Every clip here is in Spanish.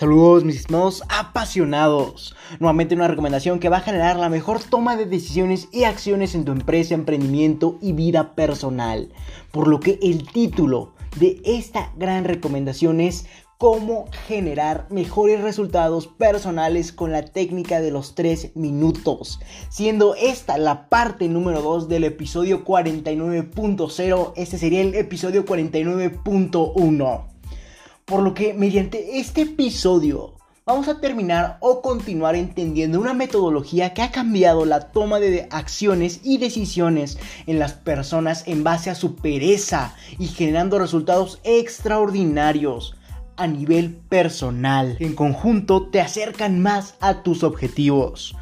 Saludos mis estimados apasionados. Nuevamente una recomendación que va a generar la mejor toma de decisiones y acciones en tu empresa, emprendimiento y vida personal. Por lo que el título de esta gran recomendación es cómo generar mejores resultados personales con la técnica de los 3 minutos, siendo esta la parte número 2 del episodio 49.0, este sería el episodio 49.1. Por lo que mediante este episodio vamos a terminar o continuar entendiendo una metodología que ha cambiado la toma de acciones y decisiones en las personas en base a su pereza y generando resultados extraordinarios a nivel personal. En conjunto te acercan más a tus objetivos.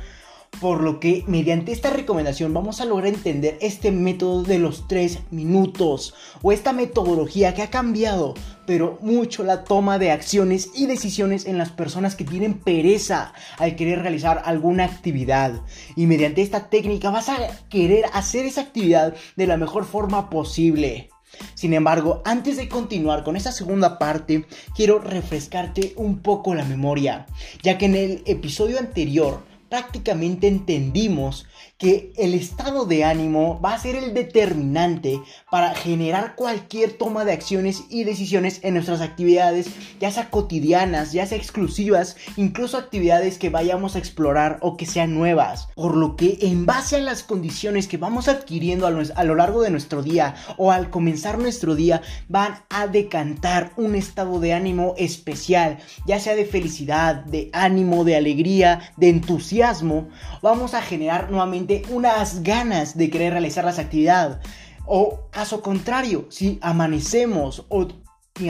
Por lo que mediante esta recomendación vamos a lograr entender este método de los 3 minutos o esta metodología que ha cambiado pero mucho la toma de acciones y decisiones en las personas que tienen pereza al querer realizar alguna actividad. Y mediante esta técnica vas a querer hacer esa actividad de la mejor forma posible. Sin embargo, antes de continuar con esta segunda parte, quiero refrescarte un poco la memoria, ya que en el episodio anterior prácticamente entendimos que el estado de ánimo va a ser el determinante para generar cualquier toma de acciones y decisiones en nuestras actividades, ya sea cotidianas, ya sea exclusivas, incluso actividades que vayamos a explorar o que sean nuevas. Por lo que en base a las condiciones que vamos adquiriendo a, lo largo de nuestro día o al comenzar nuestro día, van a decantar un estado de ánimo especial, ya sea de felicidad, de ánimo, de alegría, de entusiasmo, vamos a generar nuevamente unas ganas de querer realizar las actividades. O caso contrario, si amanecemos o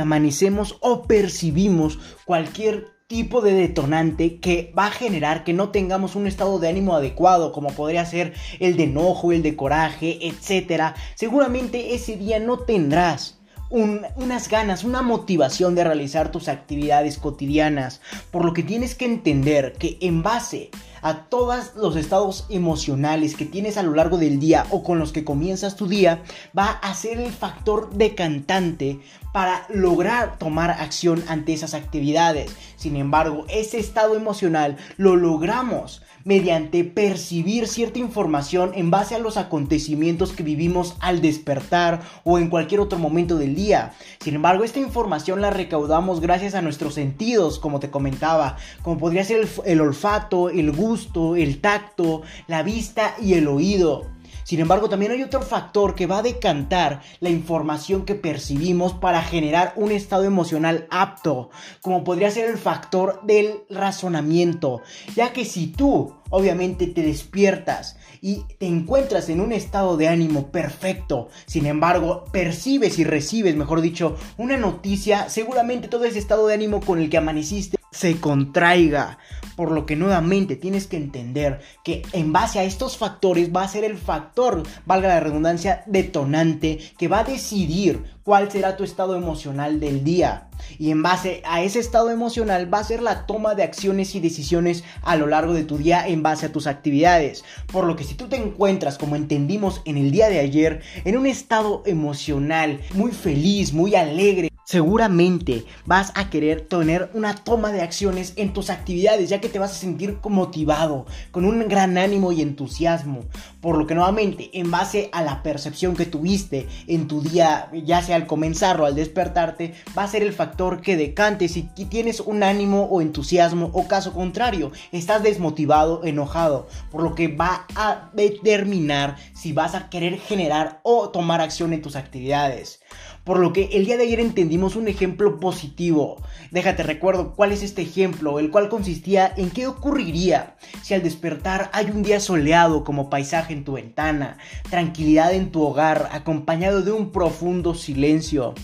amanecemos o percibimos cualquier tipo de detonante que va a generar que no tengamos un estado de ánimo adecuado, como podría ser el de enojo, el de coraje, etc. Seguramente ese día no tendrás unas ganas, una motivación de realizar tus actividades cotidianas, por lo que tienes que entender que en base a todos los estados emocionales que tienes a lo largo del día o con los que comienzas tu día, va a ser el factor decantante para lograr tomar acción ante esas actividades. Sin embargo, ese estado emocional lo logramos mediante percibir cierta información en base a los acontecimientos que vivimos al despertar o en cualquier otro momento del día. Sin embargo, esta información la recaudamos gracias a nuestros sentidos, como te comentaba, como podría ser el, el olfato, el gusto, el tacto, la vista y el oído. Sin embargo, también hay otro factor que va a decantar la información que percibimos para generar un estado emocional apto, como podría ser el factor del razonamiento, ya que si tú obviamente te despiertas y te encuentras en un estado de ánimo perfecto. Sin embargo, percibes y recibes, mejor dicho, una noticia, seguramente todo ese estado de ánimo con el que amaneciste se contraiga. Por lo que nuevamente tienes que entender que en base a estos factores va a ser el factor, valga la redundancia, detonante que va a decidir cuál será tu estado emocional del día. Y en base a ese estado emocional va a ser la toma de acciones y decisiones a lo largo de tu día en base a tus actividades. Por lo que si tú te encuentras, como entendimos en el día de ayer, en un estado emocional muy feliz, muy alegre, seguramente vas a querer tener una toma de acciones en tus actividades, ya que te vas a sentir motivado, con un gran ánimo y entusiasmo. Por lo que nuevamente, en base a la percepción que tuviste en tu día, ya sea al comenzar o al despertarte, va a ser el factor que decante si tienes un ánimo o entusiasmo o caso contrario, estás desmotivado, enojado, por lo que va a determinar si vas a querer generar o tomar acción en tus actividades. Por lo que el día de ayer entendimos un ejemplo positivo. Déjate recuerdo cuál es este ejemplo, el cual consistía en qué ocurriría si al despertar hay un día soleado como paisaje en tu ventana, tranquilidad en tu hogar acompañado de un profundo silencio.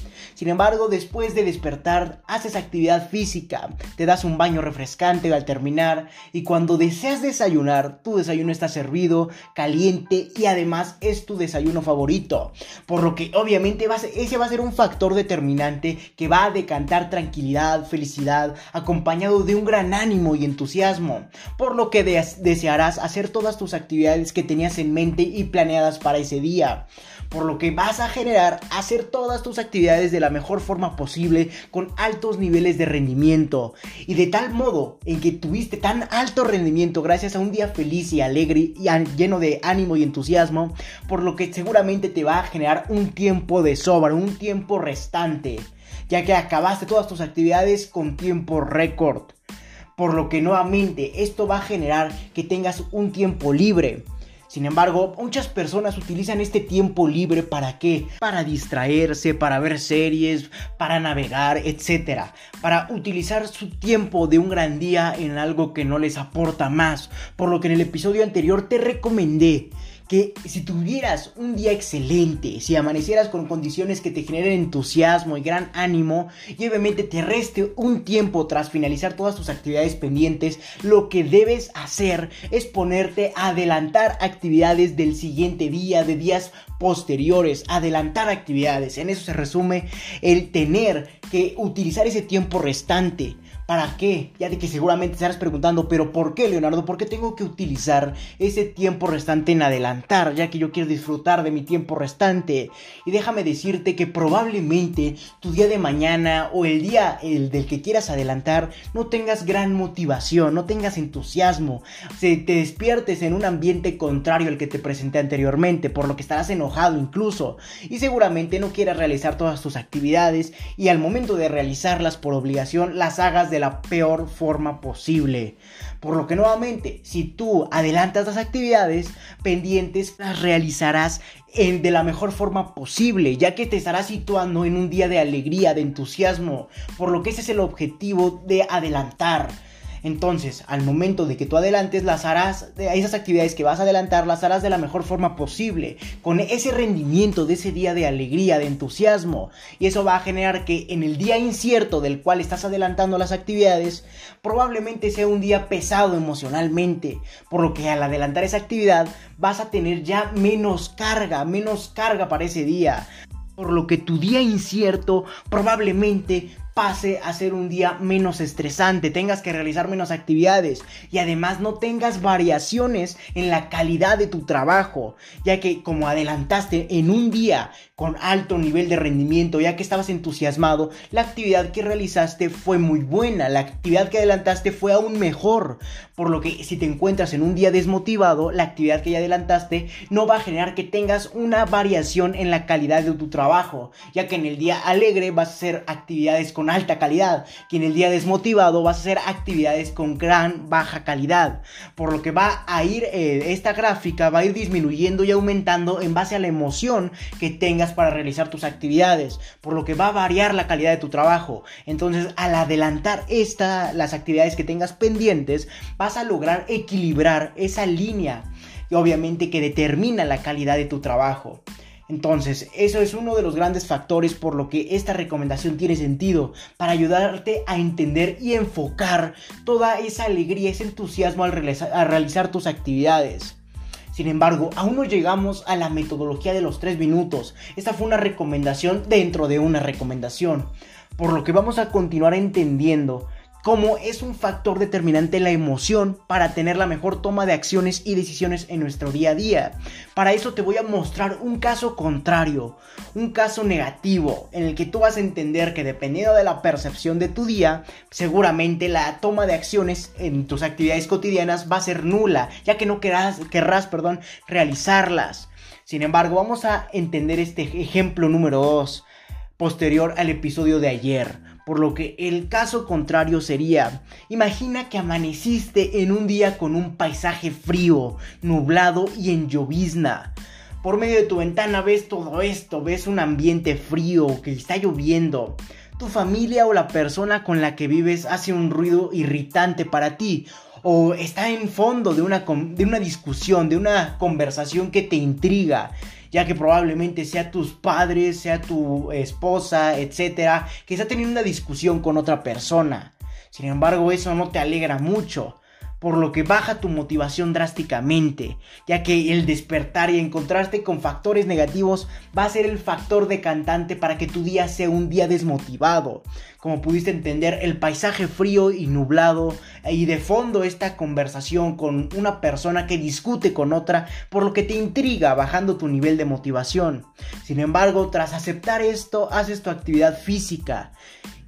Sin embargo, después de despertar, haces actividad física, te das un baño refrescante al terminar y cuando deseas desayunar, tu desayuno está servido, caliente y además es tu desayuno favorito. Por lo que obviamente ese va a ser un factor determinante que va a decantar tranquilidad, felicidad, acompañado de un gran ánimo y entusiasmo. Por lo que desearás hacer todas tus actividades que tenías en mente y planeadas para ese día. Por lo que vas a generar hacer todas tus actividades de la mejor forma posible con altos niveles de rendimiento y de tal modo en que tuviste tan alto rendimiento gracias a un día feliz y alegre y lleno de ánimo y entusiasmo, por lo que seguramente te va a generar un tiempo de sobra, un tiempo restante, ya que acabaste todas tus actividades con tiempo récord. Por lo que nuevamente esto va a generar que tengas un tiempo libre sin embargo, muchas personas utilizan este tiempo libre para qué? Para distraerse, para ver series, para navegar, etc. Para utilizar su tiempo de un gran día en algo que no les aporta más. Por lo que en el episodio anterior te recomendé que si tuvieras un día excelente, si amanecieras con condiciones que te generen entusiasmo y gran ánimo, y obviamente te reste un tiempo tras finalizar todas tus actividades pendientes, lo que debes hacer es ponerte a adelantar actividades del siguiente día, de días posteriores, adelantar actividades. En eso se resume el tener que utilizar ese tiempo restante ¿Para qué? Ya de que seguramente estarás preguntando, pero ¿por qué, Leonardo? ¿Por qué tengo que utilizar ese tiempo restante en adelantar? Ya que yo quiero disfrutar de mi tiempo restante. Y déjame decirte que probablemente tu día de mañana o el día el del que quieras adelantar no tengas gran motivación, no tengas entusiasmo, se te despiertes en un ambiente contrario al que te presenté anteriormente, por lo que estarás enojado incluso. Y seguramente no quieras realizar todas tus actividades y al momento de realizarlas por obligación las hagas la peor forma posible. Por lo que nuevamente, si tú adelantas las actividades pendientes, las realizarás en, de la mejor forma posible, ya que te estarás situando en un día de alegría, de entusiasmo, por lo que ese es el objetivo de adelantar. Entonces, al momento de que tú adelantes, las harás, esas actividades que vas a adelantar, las harás de la mejor forma posible, con ese rendimiento de ese día de alegría, de entusiasmo. Y eso va a generar que en el día incierto del cual estás adelantando las actividades, probablemente sea un día pesado emocionalmente. Por lo que al adelantar esa actividad, vas a tener ya menos carga, menos carga para ese día. Por lo que tu día incierto probablemente pase a ser un día menos estresante, tengas que realizar menos actividades y además no tengas variaciones en la calidad de tu trabajo, ya que como adelantaste en un día con alto nivel de rendimiento, ya que estabas entusiasmado, la actividad que realizaste fue muy buena, la actividad que adelantaste fue aún mejor, por lo que si te encuentras en un día desmotivado, la actividad que ya adelantaste no va a generar que tengas una variación en la calidad de tu trabajo, ya que en el día alegre vas a hacer actividades con alta calidad, que en el día desmotivado vas a hacer actividades con gran baja calidad, por lo que va a ir eh, esta gráfica va a ir disminuyendo y aumentando en base a la emoción que tengas para realizar tus actividades, por lo que va a variar la calidad de tu trabajo. Entonces, al adelantar esta, las actividades que tengas pendientes, vas a lograr equilibrar esa línea y obviamente que determina la calidad de tu trabajo. Entonces, eso es uno de los grandes factores por lo que esta recomendación tiene sentido, para ayudarte a entender y enfocar toda esa alegría, ese entusiasmo al realizar tus actividades. Sin embargo, aún no llegamos a la metodología de los 3 minutos. Esta fue una recomendación dentro de una recomendación. Por lo que vamos a continuar entendiendo cómo es un factor determinante la emoción para tener la mejor toma de acciones y decisiones en nuestro día a día. Para eso te voy a mostrar un caso contrario, un caso negativo, en el que tú vas a entender que dependiendo de la percepción de tu día, seguramente la toma de acciones en tus actividades cotidianas va a ser nula, ya que no querrás, realizarlas. Sin embargo, vamos a entender este ejemplo número 2, posterior al episodio de ayer por lo que el caso contrario sería, imagina que amaneciste en un día con un paisaje frío, nublado y en llovizna. Por medio de tu ventana ves todo esto, ves un ambiente frío, que está lloviendo. Tu familia o la persona con la que vives hace un ruido irritante para ti o está en fondo de una, de una discusión, de una conversación que te intriga ya que probablemente sea tus padres, sea tu esposa, etcétera, que está teniendo una discusión con otra persona. Sin embargo, eso no te alegra mucho por lo que baja tu motivación drásticamente, ya que el despertar y encontrarte con factores negativos va a ser el factor decantante para que tu día sea un día desmotivado. Como pudiste entender, el paisaje frío y nublado y de fondo esta conversación con una persona que discute con otra, por lo que te intriga bajando tu nivel de motivación. Sin embargo, tras aceptar esto, haces tu actividad física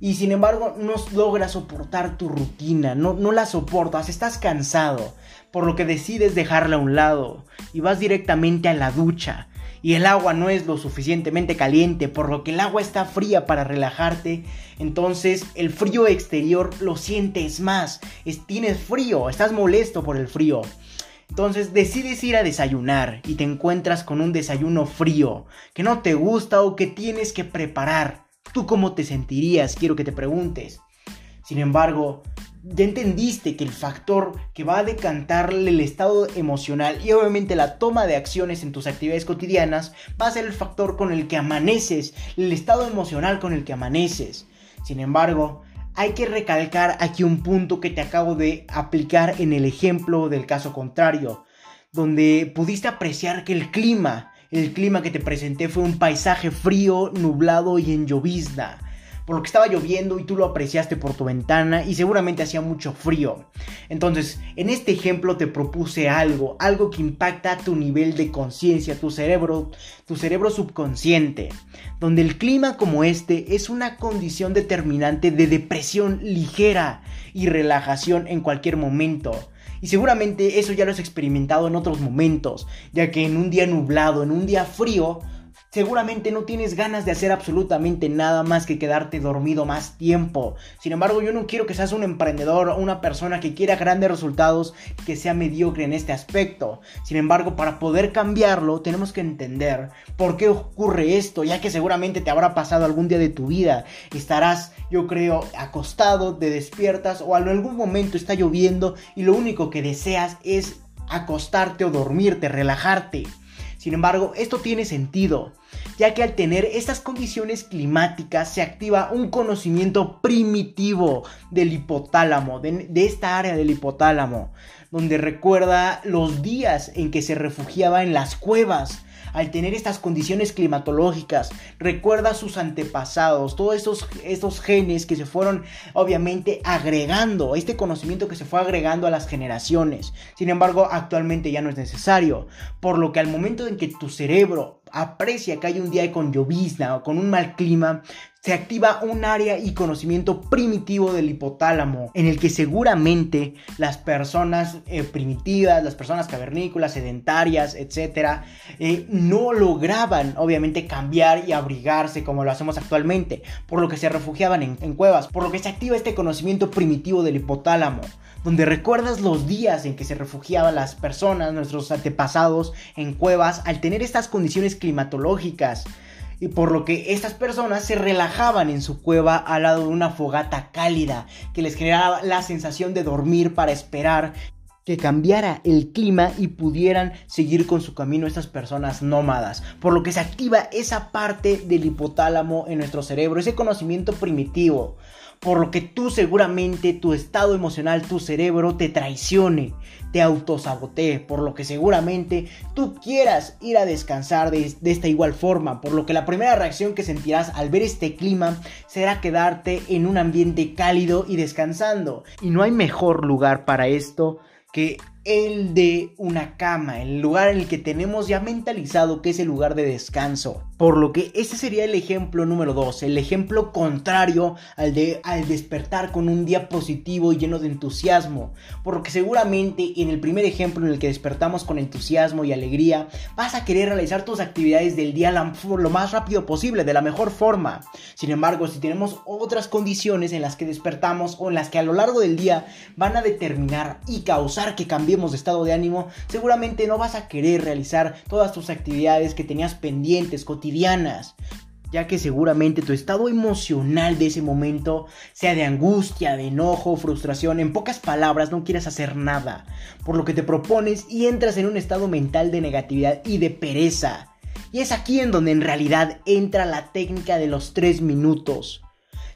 y sin embargo no logras soportar tu rutina, no, no la soportas, estás cansado, por lo que decides dejarla a un lado y vas directamente a la ducha. Y el agua no es lo suficientemente caliente, por lo que el agua está fría para relajarte. Entonces el frío exterior lo sientes más. tienes frío, estás molesto por el frío. Entonces decides ir a desayunar y te encuentras con un desayuno frío que no te gusta o que tienes que preparar. ¿Tú cómo te sentirías? Quiero que te preguntes. Sin embargo, ya entendiste que el factor que va a decantarle el estado emocional y obviamente la toma de acciones en tus actividades cotidianas va a ser el factor con el que amaneces, el estado emocional con el que amaneces. Sin embargo, hay que recalcar aquí un punto que te acabo de aplicar en el ejemplo del caso contrario, donde pudiste apreciar que el clima el clima que te presenté fue un paisaje frío, nublado y en llovizna. Por lo que estaba lloviendo y tú lo apreciaste por tu ventana y seguramente hacía mucho frío. Entonces, en este ejemplo te propuse algo, algo que impacta tu nivel de conciencia, tu cerebro, tu cerebro subconsciente, donde el clima como este es una condición determinante de depresión ligera y relajación en cualquier momento. Y seguramente eso ya lo has experimentado en otros momentos, ya que en un día nublado, en un día frío, seguramente no tienes ganas de hacer absolutamente nada más que quedarte dormido más tiempo. Sin embargo, yo no quiero que seas un emprendedor o una persona que quiera grandes resultados, que sea mediocre en este aspecto. Sin embargo, para poder cambiarlo, tenemos que entender por qué ocurre esto, ya que seguramente te habrá pasado algún día de tu vida. Estarás, yo creo, acostado, te despiertas o en algún momento está lloviendo y lo único que deseas es acostarte o dormirte, relajarte. Sin embargo, esto tiene sentido, ya que al tener estas condiciones climáticas se activa un conocimiento primitivo del hipotálamo, de, esta área del hipotálamo, donde recuerda los días en que se refugiaba en las cuevas, al tener estas condiciones climatológicas, recuerda a sus antepasados, todos estos, estos genes que se fueron obviamente agregando, este conocimiento que se fue agregando a las generaciones. Sin embargo, actualmente ya no es necesario, por lo que al momento en que tu cerebro aprecia que hay un día con llovizna o con un mal clima, se activa un área y conocimiento primitivo del hipotálamo, en el que seguramente las personas eh, primitivas, las personas cavernícolas, sedentarias, etc., eh, no lograban obviamente cambiar y abrigarse como lo hacemos actualmente, por lo que se refugiaban en, en cuevas, por lo que se activa este conocimiento primitivo del hipotálamo donde recuerdas los días en que se refugiaban las personas, nuestros antepasados, en cuevas, al tener estas condiciones climatológicas y por lo que estas personas se relajaban en su cueva al lado de una fogata cálida que les generaba la sensación de dormir para esperar que cambiara el clima y pudieran seguir con su camino estas personas nómadas, por lo que se activa esa parte del hipotálamo en nuestro cerebro, ese conocimiento primitivo, por lo que tú seguramente tu estado emocional, tu cerebro te traicione, te autosabotee, por lo que seguramente tú quieras ir a descansar de, esta igual forma, por lo que la primera reacción que sentirás al ver este clima será quedarte en un ambiente cálido y descansando. Y no hay mejor lugar para esto que el de una cama, el lugar en el que tenemos ya mentalizado que es el lugar de descanso. Por lo que ese sería el ejemplo número 2, el ejemplo contrario al de al despertar con un día positivo y lleno de entusiasmo. Por lo que seguramente en el primer ejemplo en el que despertamos con entusiasmo y alegría, vas a querer realizar tus actividades del día lo más rápido posible, de la mejor forma. Sin embargo, si tenemos otras condiciones en las que despertamos o en las que a lo largo del día van a determinar y causar que cambiemos de estado de ánimo, seguramente no vas a querer realizar todas tus actividades que tenías pendientes, cotidianas ya que seguramente tu estado emocional de ese momento sea de angustia, de enojo, frustración, en pocas palabras no quieras hacer nada, por lo que te propones y entras en un estado mental de negatividad y de pereza. Y es aquí en donde en realidad entra la técnica de los tres minutos.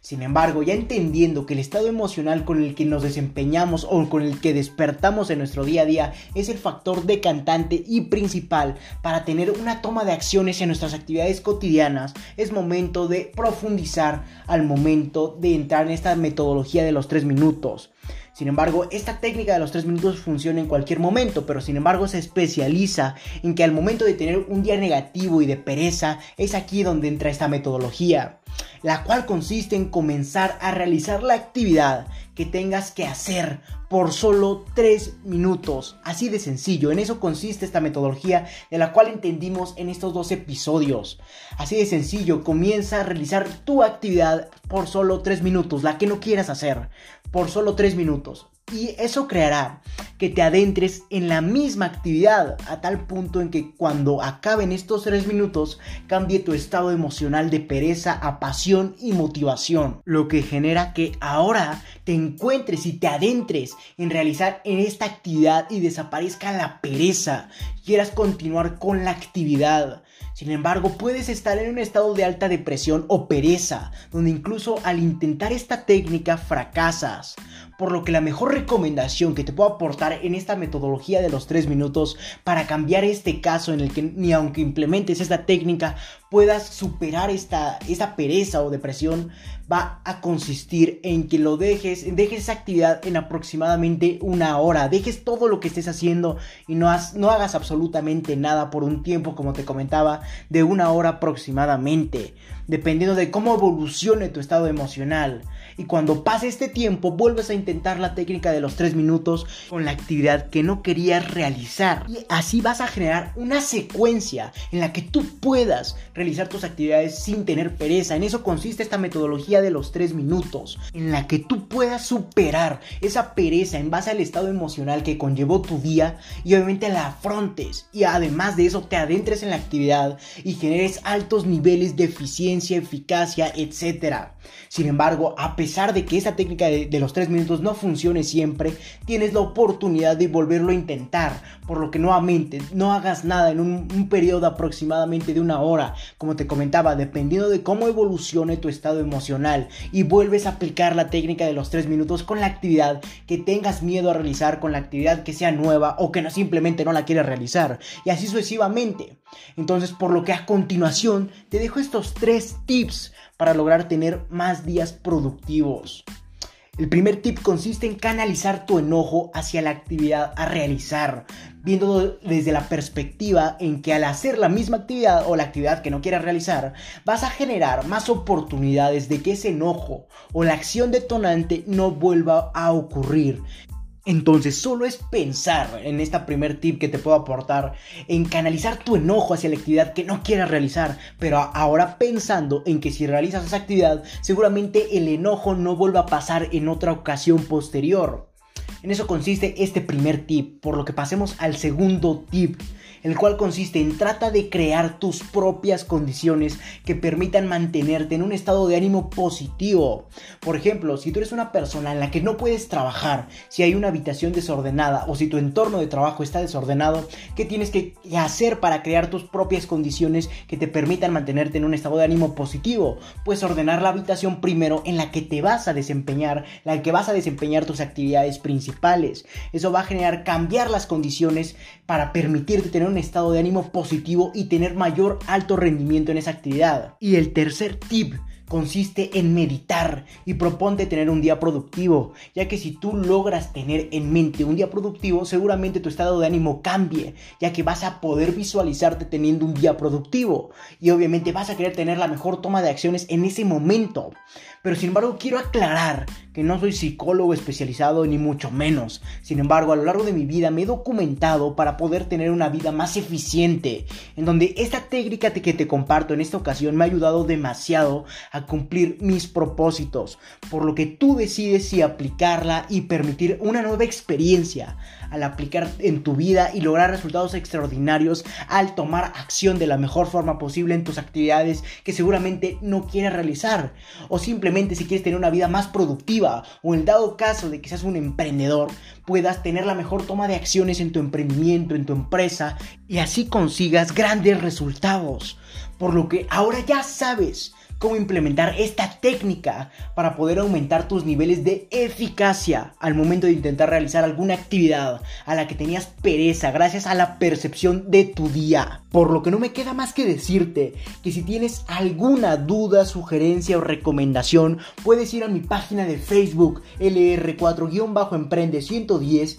Sin embargo, ya entendiendo que el estado emocional con el que nos desempeñamos o con el que despertamos en nuestro día a día es el factor decantante y principal para tener una toma de acciones en nuestras actividades cotidianas, es momento de profundizar al momento de entrar en esta metodología de los tres minutos. Sin embargo, esta técnica de los tres minutos funciona en cualquier momento, pero sin embargo se especializa en que al momento de tener un día negativo y de pereza, es aquí donde entra esta metodología la cual consiste en comenzar a realizar la actividad que tengas que hacer por solo 3 minutos. Así de sencillo, en eso consiste esta metodología de la cual entendimos en estos dos episodios. Así de sencillo, comienza a realizar tu actividad por solo 3 minutos, la que no quieras hacer, por solo 3 minutos. Y eso creará que te adentres en la misma actividad a tal punto en que cuando acaben estos tres minutos cambie tu estado emocional de pereza a pasión y motivación. Lo que genera que ahora te encuentres y te adentres en realizar en esta actividad y desaparezca la pereza. Quieras continuar con la actividad. Sin embargo, puedes estar en un estado de alta depresión o pereza, donde incluso al intentar esta técnica fracasas. Por lo que la mejor recomendación que te puedo aportar en esta metodología de los 3 minutos para cambiar este caso en el que ni aunque implementes esta técnica puedas superar esta, pereza o depresión va a consistir en que lo dejes, dejes esa actividad en aproximadamente una hora, dejes todo lo que estés haciendo y no, no hagas absolutamente nada por un tiempo, como te comentaba, de una hora aproximadamente, dependiendo de cómo evolucione tu estado emocional. Y cuando pase este tiempo, vuelves a intentar la técnica de los 3 minutos con la actividad que no querías realizar. Y así vas a generar una secuencia en la que tú puedas realizar tus actividades sin tener pereza. En eso consiste esta metodología de los 3 minutos, en la que tú puedas superar esa pereza en base al estado emocional que conllevó tu día y obviamente la afrontes. Y además de eso, te adentres en la actividad y generes altos niveles de eficiencia, eficacia, etc. Sin embargo, a pesar de que esta técnica de, los 3 minutos no funcione siempre, tienes la oportunidad de volverlo a intentar. Por lo que nuevamente no hagas nada en un, periodo aproximadamente de una hora. Como te comentaba, dependiendo de cómo evolucione tu estado emocional. Y vuelves a aplicar la técnica de los 3 minutos con la actividad que tengas miedo a realizar, con la actividad que sea nueva o que no simplemente no la quieras realizar. Y así sucesivamente. Entonces, por lo que a continuación te dejo estos tres tips para lograr tener más días productivos. El primer tip consiste en canalizar tu enojo hacia la actividad a realizar, viendo desde la perspectiva en que al hacer la misma actividad o la actividad que no quieras realizar, vas a generar más oportunidades de que ese enojo o la acción detonante no vuelva a ocurrir. Entonces solo es pensar en esta primer tip que te puedo aportar, en canalizar tu enojo hacia la actividad que no quieras realizar, pero ahora pensando en que si realizas esa actividad, seguramente el enojo no vuelva a pasar en otra ocasión posterior. En eso consiste este primer tip, por lo que pasemos al segundo tip el cual consiste en trata de crear tus propias condiciones que permitan mantenerte en un estado de ánimo positivo. Por ejemplo, si tú eres una persona en la que no puedes trabajar, si hay una habitación desordenada o si tu entorno de trabajo está desordenado, ¿qué tienes que hacer para crear tus propias condiciones que te permitan mantenerte en un estado de ánimo positivo? Pues ordenar la habitación primero en la que te vas a desempeñar, la que vas a desempeñar tus actividades principales. Eso va a generar cambiar las condiciones para permitirte tener un estado de ánimo positivo y tener mayor alto rendimiento en esa actividad. Y el tercer tip consiste en meditar y proponte tener un día productivo, ya que si tú logras tener en mente un día productivo, seguramente tu estado de ánimo cambie, ya que vas a poder visualizarte teniendo un día productivo y obviamente vas a querer tener la mejor toma de acciones en ese momento. Pero sin embargo quiero aclarar que no soy psicólogo especializado ni mucho menos. Sin embargo, a lo largo de mi vida me he documentado para poder tener una vida más eficiente, en donde esta técnica que te comparto en esta ocasión me ha ayudado demasiado a cumplir mis propósitos, por lo que tú decides si aplicarla y permitir una nueva experiencia al aplicar en tu vida y lograr resultados extraordinarios al tomar acción de la mejor forma posible en tus actividades que seguramente no quieres realizar o simplemente si quieres tener una vida más productiva o en dado caso de que seas un emprendedor puedas tener la mejor toma de acciones en tu emprendimiento, en tu empresa y así consigas grandes resultados. Por lo que ahora ya sabes cómo implementar esta técnica para poder aumentar tus niveles de eficacia al momento de intentar realizar alguna actividad a la que tenías pereza gracias a la percepción de tu día. Por lo que no me queda más que decirte que si tienes alguna duda, sugerencia o recomendación, puedes ir a mi página de Facebook LR4-Emprende 110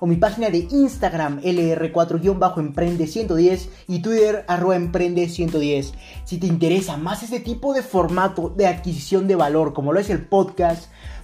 o mi página de Instagram lr4-emprende110 y Twitter arroba emprende110. Si te interesa más este tipo de formato de adquisición de valor como lo es el podcast,